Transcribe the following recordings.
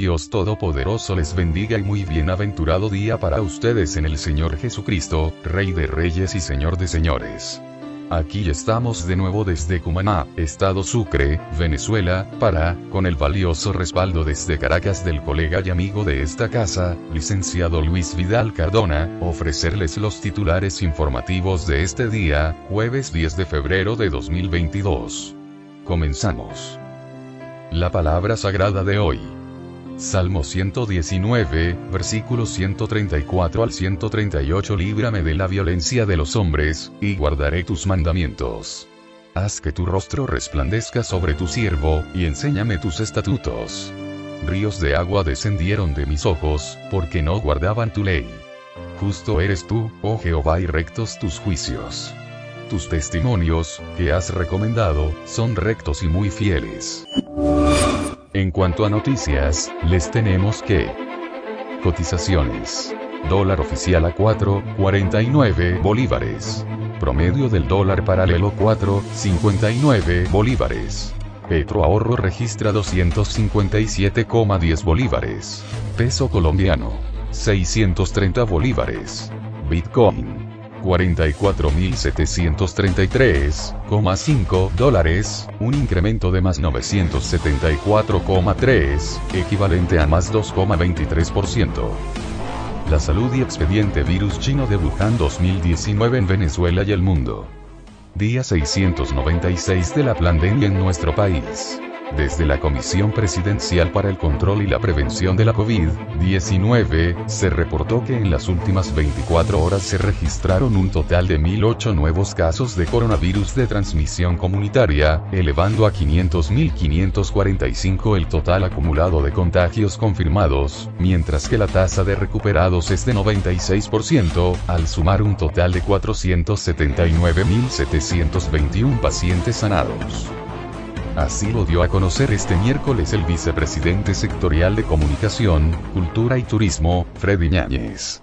Dios Todopoderoso les bendiga y muy bienaventurado día para ustedes en el Señor Jesucristo, Rey de Reyes y Señor de Señores. Aquí estamos de nuevo desde Cumaná, Estado Sucre, Venezuela, para, con el valioso respaldo desde Caracas del colega y amigo de esta casa, licenciado Luis Vidal Cardona, ofrecerles los titulares informativos de este día, jueves 10 de febrero de 2022. Comenzamos. La palabra sagrada de hoy. Salmo 119, versículos 134 al 138 Líbrame de la violencia de los hombres, y guardaré tus mandamientos. Haz que tu rostro resplandezca sobre tu siervo, y enséñame tus estatutos. Ríos de agua descendieron de mis ojos, porque no guardaban tu ley. Justo eres tú, oh Jehová, y rectos tus juicios. Tus testimonios, que has recomendado, son rectos y muy fieles. En cuanto a noticias, les tenemos que... Cotizaciones. Dólar oficial a 4.49 bolívares. Promedio del dólar paralelo 4.59 bolívares. Petro Ahorro registra 257,10 bolívares. Peso colombiano. 630 bolívares. Bitcoin. 44.733,5 dólares, un incremento de más 974,3, equivalente a más 2,23%. La salud y expediente virus chino de Wuhan 2019 en Venezuela y el mundo. Día 696 de la pandemia en nuestro país. Desde la Comisión Presidencial para el Control y la Prevención de la COVID-19, se reportó que en las últimas 24 horas se registraron un total de 1.008 nuevos casos de coronavirus de transmisión comunitaria, elevando a 500.545 el total acumulado de contagios confirmados, mientras que la tasa de recuperados es de 96%, al sumar un total de 479.721 pacientes sanados. Así lo dio a conocer este miércoles el vicepresidente sectorial de Comunicación, Cultura y Turismo, Freddy Ñáñez.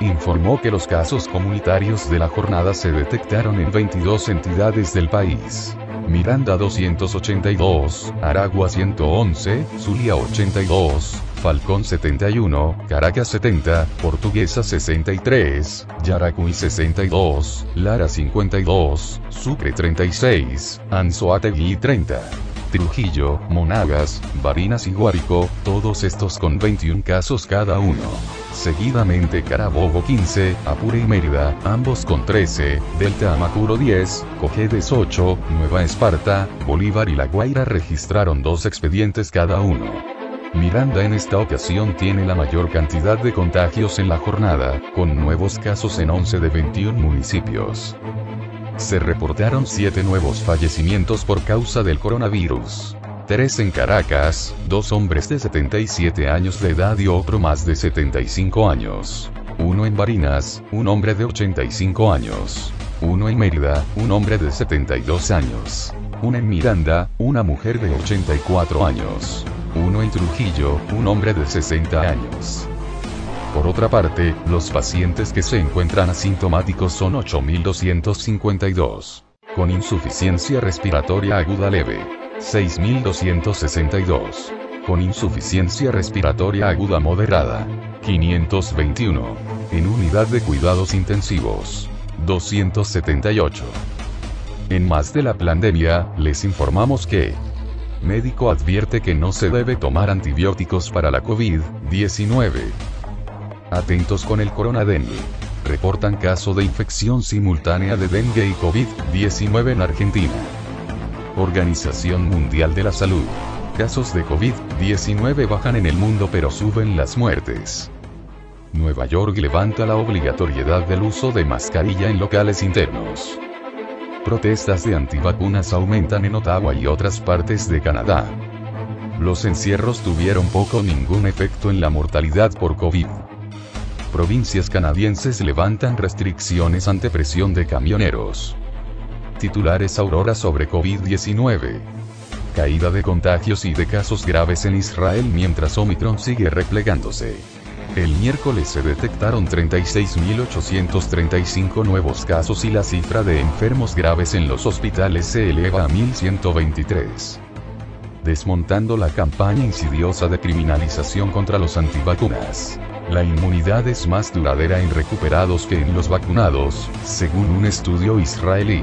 Informó que los casos comunitarios de la jornada se detectaron en 22 entidades del país. Miranda 282, Aragua 111, Zulia 82, Falcón 71, Caracas 70, Portuguesa 63, Yaracuy 62, Lara 52, Sucre 36, Anzoátegui 30. Trujillo, Monagas, Barinas y Guárico, todos estos con 21 casos cada uno. Seguidamente Carabobo 15, Apure y Mérida, ambos con 13, Delta Amacuro 10, Cojedes 8, Nueva Esparta, Bolívar y La Guaira registraron dos expedientes cada uno. Miranda en esta ocasión tiene la mayor cantidad de contagios en la jornada, con nuevos casos en 11 de 21 municipios. Se reportaron 7 nuevos fallecimientos por causa del coronavirus. 3 en Caracas, dos hombres de 77 años de edad y otro más de 75 años. Uno en Barinas, un hombre de 85 años. Uno en Mérida, un hombre de 72 años. Una en Miranda, una mujer de 84 años uno en Trujillo, un hombre de 60 años. Por otra parte, los pacientes que se encuentran asintomáticos son 8.252. Con insuficiencia respiratoria aguda leve. 6.262. Con insuficiencia respiratoria aguda moderada. 521. En unidad de cuidados intensivos. 278. En más de la pandemia, les informamos que, Médico advierte que no se debe tomar antibióticos para la COVID-19. Atentos con el coronadengue. Reportan caso de infección simultánea de dengue y COVID-19 en Argentina. Organización Mundial de la Salud. Casos de COVID-19 bajan en el mundo pero suben las muertes. Nueva York levanta la obligatoriedad del uso de mascarilla en locales internos. Protestas de antivacunas aumentan en Ottawa y otras partes de Canadá. los encierros tuvieron poco ningún efecto en la mortalidad por COVID. Provincias canadienses levantan restricciones ante presión de camioneros. Titulares Aurora sobre COVID-19. Caída de contagios y de casos graves en Israel mientras Omicron sigue replegándose. El miércoles se detectaron 36.835 nuevos casos y la cifra de enfermos graves en los hospitales se eleva a 1.123 desmontando la campaña insidiosa de criminalización contra los antivacunas. La inmunidad es más duradera en recuperados que en los vacunados, según un estudio israelí.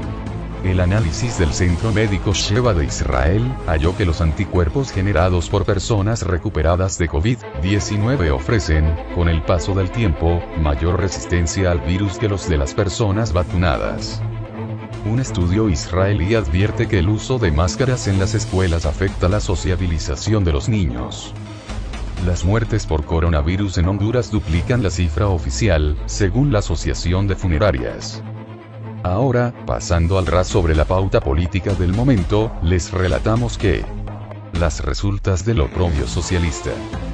El análisis del Centro Médico Sheva de Israel halló que los anticuerpos generados por personas recuperadas de COVID-19 ofrecen, con el paso del tiempo, mayor resistencia al virus que los de las personas vacunadas. Un estudio israelí advierte que el uso de máscaras en las escuelas afecta la sociabilización de los niños. Las muertes por coronavirus en Honduras duplican la cifra oficial, según la Asociación de Funerarias. Ahora, pasando al ras sobre la pauta política del momento, les relatamos que las resultas del oprobio socialista,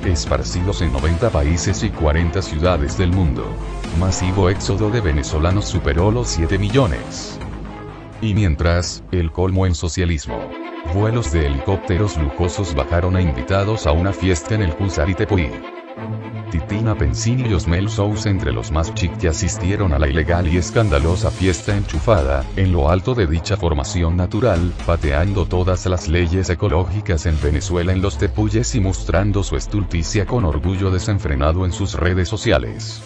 esparcidos en 90 países y 40 ciudades del mundo. Masivo éxodo de venezolanos superó los 7 millones. Y mientras, el colmo en socialismo. Vuelos de helicópteros lujosos bajaron a invitados a una fiesta en el Tepuy. Titina Pensini y Osmel Sous entre los más chic que asistieron a la ilegal y escandalosa fiesta enchufada, en lo alto de dicha formación natural, pateando todas las leyes ecológicas en Venezuela en los tepuyes y mostrando su estulticia con orgullo desenfrenado en sus redes sociales.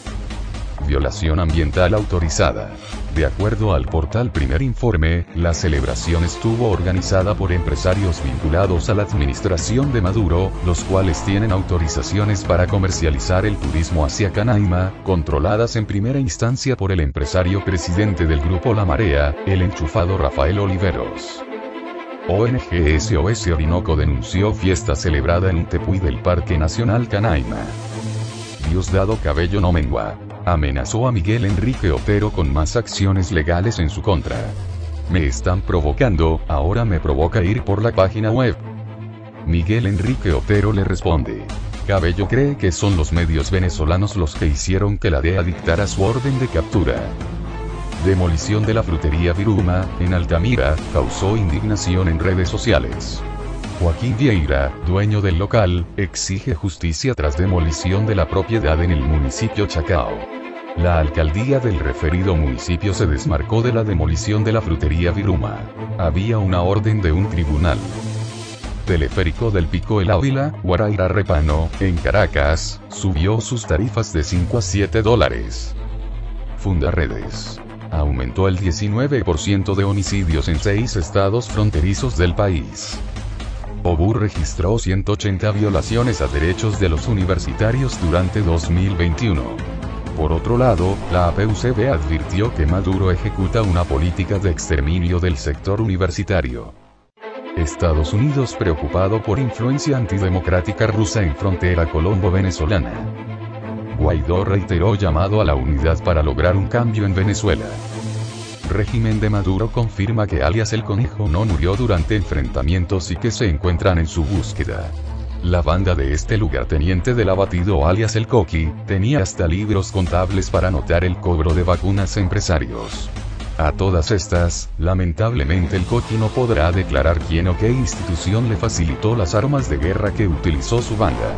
Violación ambiental autorizada. De acuerdo al portal Primer Informe, la celebración estuvo organizada por empresarios vinculados a la administración de Maduro, los cuales tienen autorizaciones para comercializar el turismo hacia Canaima, controladas en primera instancia por el empresario presidente del grupo La Marea, el enchufado Rafael Oliveros. ONG SOS Orinoco denunció fiesta celebrada en un tepuy del Parque Nacional Canaima. Diosdado Cabello no mengua amenazó a Miguel Enrique Otero con más acciones legales en su contra. Me están provocando, ahora me provoca ir por la página web. Miguel Enrique Otero le responde. Cabello cree que son los medios venezolanos los que hicieron que la DEA dictara su orden de captura. Demolición de la frutería Viruma, en Altamira, causó indignación en redes sociales. Joaquín Vieira, dueño del local, exige justicia tras demolición de la propiedad en el municipio Chacao. La alcaldía del referido municipio se desmarcó de la demolición de la frutería Viruma. Había una orden de un tribunal. Teleférico del Pico El Ávila, Guaraira Repano, en Caracas, subió sus tarifas de 5 a 7 dólares. Fundaredes. Aumentó el 19% de homicidios en seis estados fronterizos del país. OBU registró 180 violaciones a derechos de los universitarios durante 2021. Por otro lado, la APUCB advirtió que Maduro ejecuta una política de exterminio del sector universitario. Estados Unidos preocupado por influencia antidemocrática rusa en frontera colombo-venezolana. Guaidó reiteró llamado a la unidad para lograr un cambio en Venezuela régimen de Maduro confirma que alias el conejo no murió durante enfrentamientos y que se encuentran en su búsqueda. La banda de este lugarteniente del abatido alias el Coqui, tenía hasta libros contables para anotar el cobro de vacunas empresarios. A todas estas, lamentablemente el Coqui no podrá declarar quién o qué institución le facilitó las armas de guerra que utilizó su banda.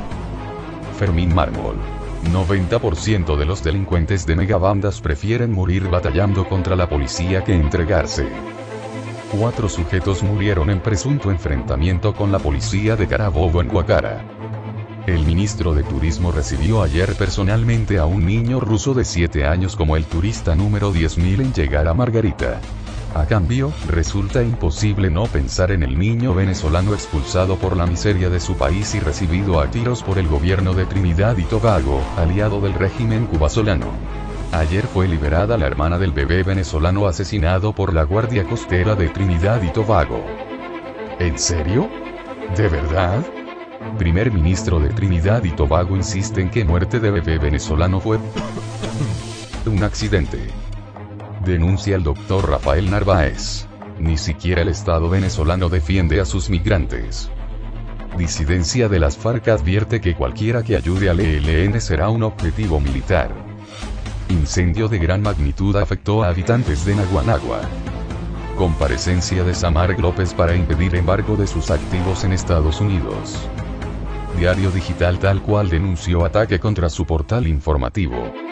Fermín Mármol 90% de los delincuentes de megabandas prefieren morir batallando contra la policía que entregarse. Cuatro sujetos murieron en presunto enfrentamiento con la policía de Carabobo en Guacara. El ministro de Turismo recibió ayer personalmente a un niño ruso de 7 años como el turista número 10.000 en llegar a Margarita. A cambio, resulta imposible no pensar en el niño venezolano expulsado por la miseria de su país y recibido a tiros por el gobierno de Trinidad y Tobago, aliado del régimen cubasolano. Ayer fue liberada la hermana del bebé venezolano asesinado por la Guardia Costera de Trinidad y Tobago. ¿En serio? ¿De verdad? Primer ministro de Trinidad y Tobago insiste en que muerte de bebé venezolano fue un accidente. Denuncia el doctor Rafael Narváez. Ni siquiera el Estado venezolano defiende a sus migrantes. Disidencia de las FARC advierte que cualquiera que ayude al ELN será un objetivo militar. Incendio de gran magnitud afectó a habitantes de Naguanagua. Comparecencia de Samar López para impedir embargo de sus activos en Estados Unidos. Diario Digital tal cual denunció ataque contra su portal informativo.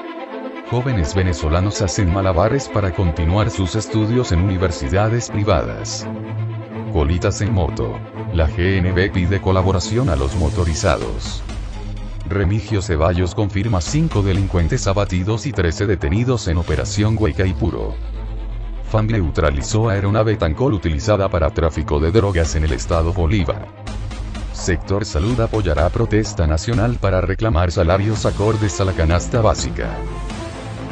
Jóvenes venezolanos hacen malabares para continuar sus estudios en universidades privadas. Colitas en moto. La GNB pide colaboración a los motorizados. Remigio Ceballos confirma 5 delincuentes abatidos y 13 detenidos en Operación Hueca y Puro. FAM neutralizó aeronave Tancol utilizada para tráfico de drogas en el estado Bolívar. Sector Salud apoyará protesta nacional para reclamar salarios acordes a la canasta básica.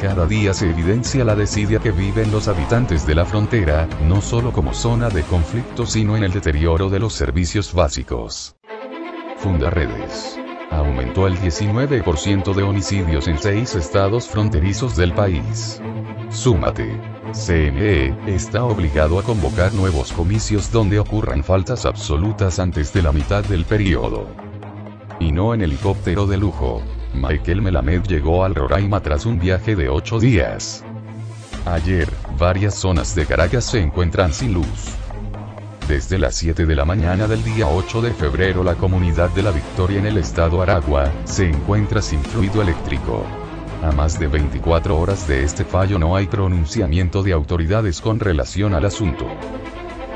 Cada día se evidencia la desidia que viven los habitantes de la frontera, no solo como zona de conflicto sino en el deterioro de los servicios básicos. Fundaredes aumentó el 19% de homicidios en seis estados fronterizos del país. Súmate. CNE está obligado a convocar nuevos comicios donde ocurran faltas absolutas antes de la mitad del periodo. Y no en helicóptero de lujo. Michael Melamed llegó al Roraima tras un viaje de 8 días. Ayer, varias zonas de Caracas se encuentran sin luz. Desde las 7 de la mañana del día 8 de febrero la comunidad de La Victoria en el estado Aragua, se encuentra sin fluido eléctrico. A más de 24 horas de este fallo no hay pronunciamiento de autoridades con relación al asunto.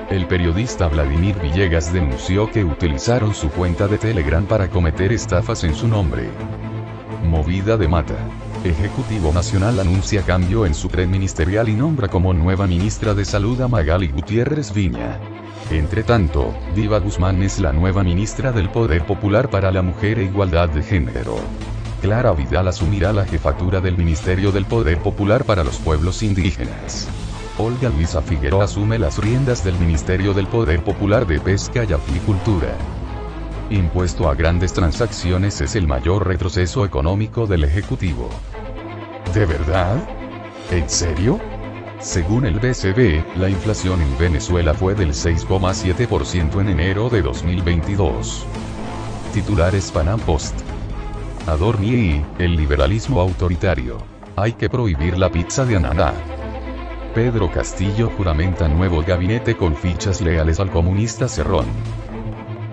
El periodista Vladimir Villegas denunció que utilizaron su cuenta de Telegram para cometer estafas en su nombre. Movida de Mata. Ejecutivo Nacional anuncia cambio en su tren ministerial y nombra como nueva ministra de Salud a Magali Gutiérrez Viña. Entre tanto, Diva Guzmán es la nueva ministra del Poder Popular para la Mujer e Igualdad de Género. Clara Vidal asumirá la jefatura del Ministerio del Poder Popular para los Pueblos Indígenas. Olga Luisa Figueroa asume las riendas del Ministerio del Poder Popular de Pesca y Acuicultura. Impuesto a grandes transacciones es el mayor retroceso económico del Ejecutivo. ¿De verdad? ¿En serio? Según el BCB, la inflación en Venezuela fue del 6,7% en enero de 2022. Titulares Panam Post. Adorni el liberalismo autoritario. Hay que prohibir la pizza de ananá. Pedro Castillo juramenta nuevo gabinete con fichas leales al comunista Cerrón.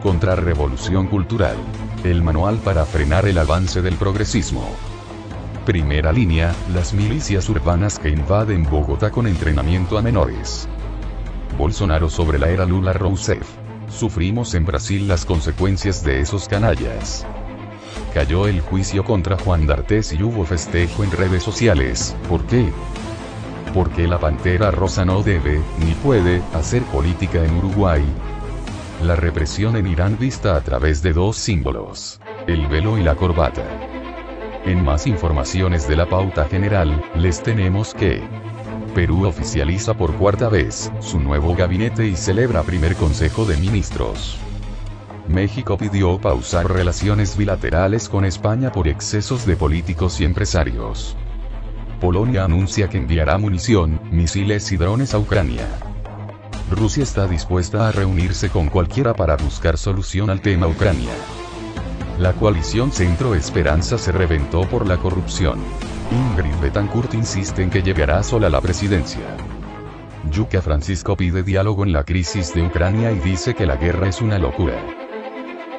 Contrarrevolución cultural. El manual para frenar el avance del progresismo. Primera línea, las milicias urbanas que invaden Bogotá con entrenamiento a menores. Bolsonaro sobre la era Lula Rousseff. Sufrimos en Brasil las consecuencias de esos canallas. Cayó el juicio contra Juan D'Artes y hubo festejo en redes sociales. ¿Por qué? Porque la Pantera Rosa no debe, ni puede, hacer política en Uruguay. La represión en Irán vista a través de dos símbolos. El velo y la corbata. En más informaciones de la pauta general, les tenemos que Perú oficializa por cuarta vez su nuevo gabinete y celebra primer Consejo de Ministros. México pidió pausar relaciones bilaterales con España por excesos de políticos y empresarios. Polonia anuncia que enviará munición, misiles y drones a Ucrania. Rusia está dispuesta a reunirse con cualquiera para buscar solución al tema Ucrania. La coalición Centro Esperanza se reventó por la corrupción. Ingrid Betancourt insiste en que llegará sola a la presidencia. Yuka Francisco pide diálogo en la crisis de Ucrania y dice que la guerra es una locura.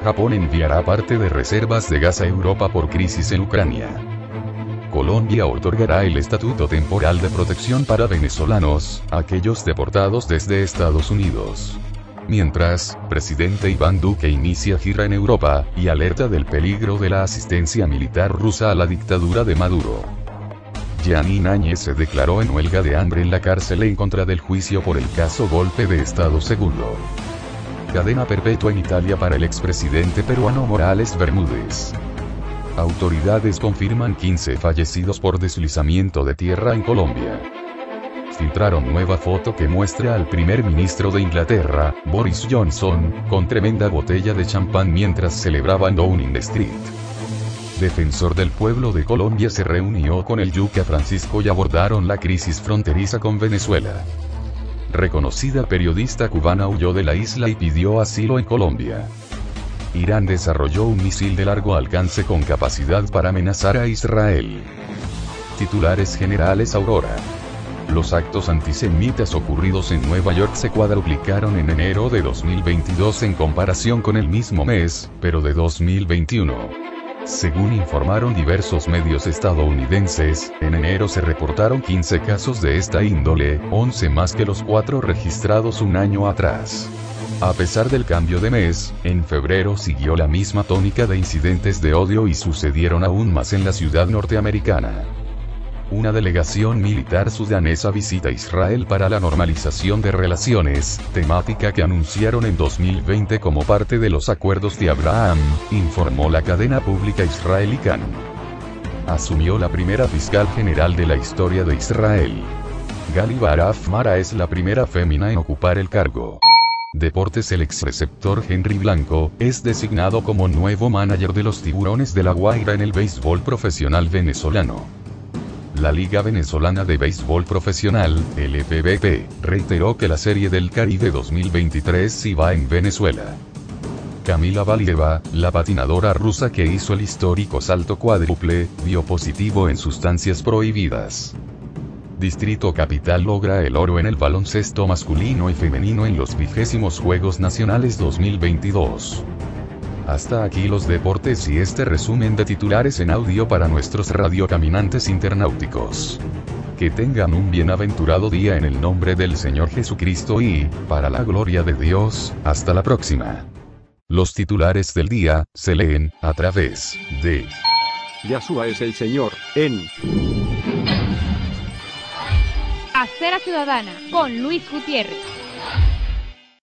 Japón enviará parte de reservas de gas a Europa por crisis en Ucrania. Colombia otorgará el estatuto temporal de protección para venezolanos, aquellos deportados desde Estados Unidos. Mientras, presidente Iván Duque inicia gira en Europa, y alerta del peligro de la asistencia militar rusa a la dictadura de Maduro. Gianni Áñez se declaró en huelga de hambre en la cárcel en contra del juicio por el caso golpe de Estado segundo. Cadena perpetua en Italia para el expresidente peruano Morales Bermúdez. Autoridades confirman 15 fallecidos por deslizamiento de tierra en Colombia filtraron nueva foto que muestra al primer ministro de Inglaterra, Boris Johnson, con tremenda botella de champán mientras celebraban Downing Street. Defensor del pueblo de Colombia se reunió con el Yuca Francisco y abordaron la crisis fronteriza con Venezuela. Reconocida periodista cubana huyó de la isla y pidió asilo en Colombia. Irán desarrolló un misil de largo alcance con capacidad para amenazar a Israel. Titulares generales Aurora. Los actos antisemitas ocurridos en Nueva York se cuadruplicaron en enero de 2022 en comparación con el mismo mes, pero de 2021. Según informaron diversos medios estadounidenses, en enero se reportaron 15 casos de esta índole, 11 más que los 4 registrados un año atrás. A pesar del cambio de mes, en febrero siguió la misma tónica de incidentes de odio y sucedieron aún más en la ciudad norteamericana. Una delegación militar sudanesa visita Israel para la normalización de relaciones, temática que anunciaron en 2020 como parte de los acuerdos de Abraham, informó la cadena pública israelí Kan. Asumió la primera fiscal general de la historia de Israel. Gali Baraf Mara es la primera fémina en ocupar el cargo. Deportes El ex receptor Henry Blanco, es designado como nuevo manager de los Tiburones de la Guaira en el béisbol profesional venezolano. La Liga Venezolana de Béisbol Profesional, LPBP, reiteró que la Serie del Caribe 2023 sí va en Venezuela. Camila Valieva, la patinadora rusa que hizo el histórico salto cuádruple, dio positivo en sustancias prohibidas. Distrito Capital logra el oro en el baloncesto masculino y femenino en los vigésimos Juegos Nacionales 2022. Hasta aquí los deportes y este resumen de titulares en audio para nuestros radiocaminantes internauticos. Que tengan un bienaventurado día en el nombre del Señor Jesucristo y, para la gloria de Dios, hasta la próxima. Los titulares del día, se leen, a través de... Yahshua es el Señor, en... Acera Ciudadana, con Luis Gutiérrez.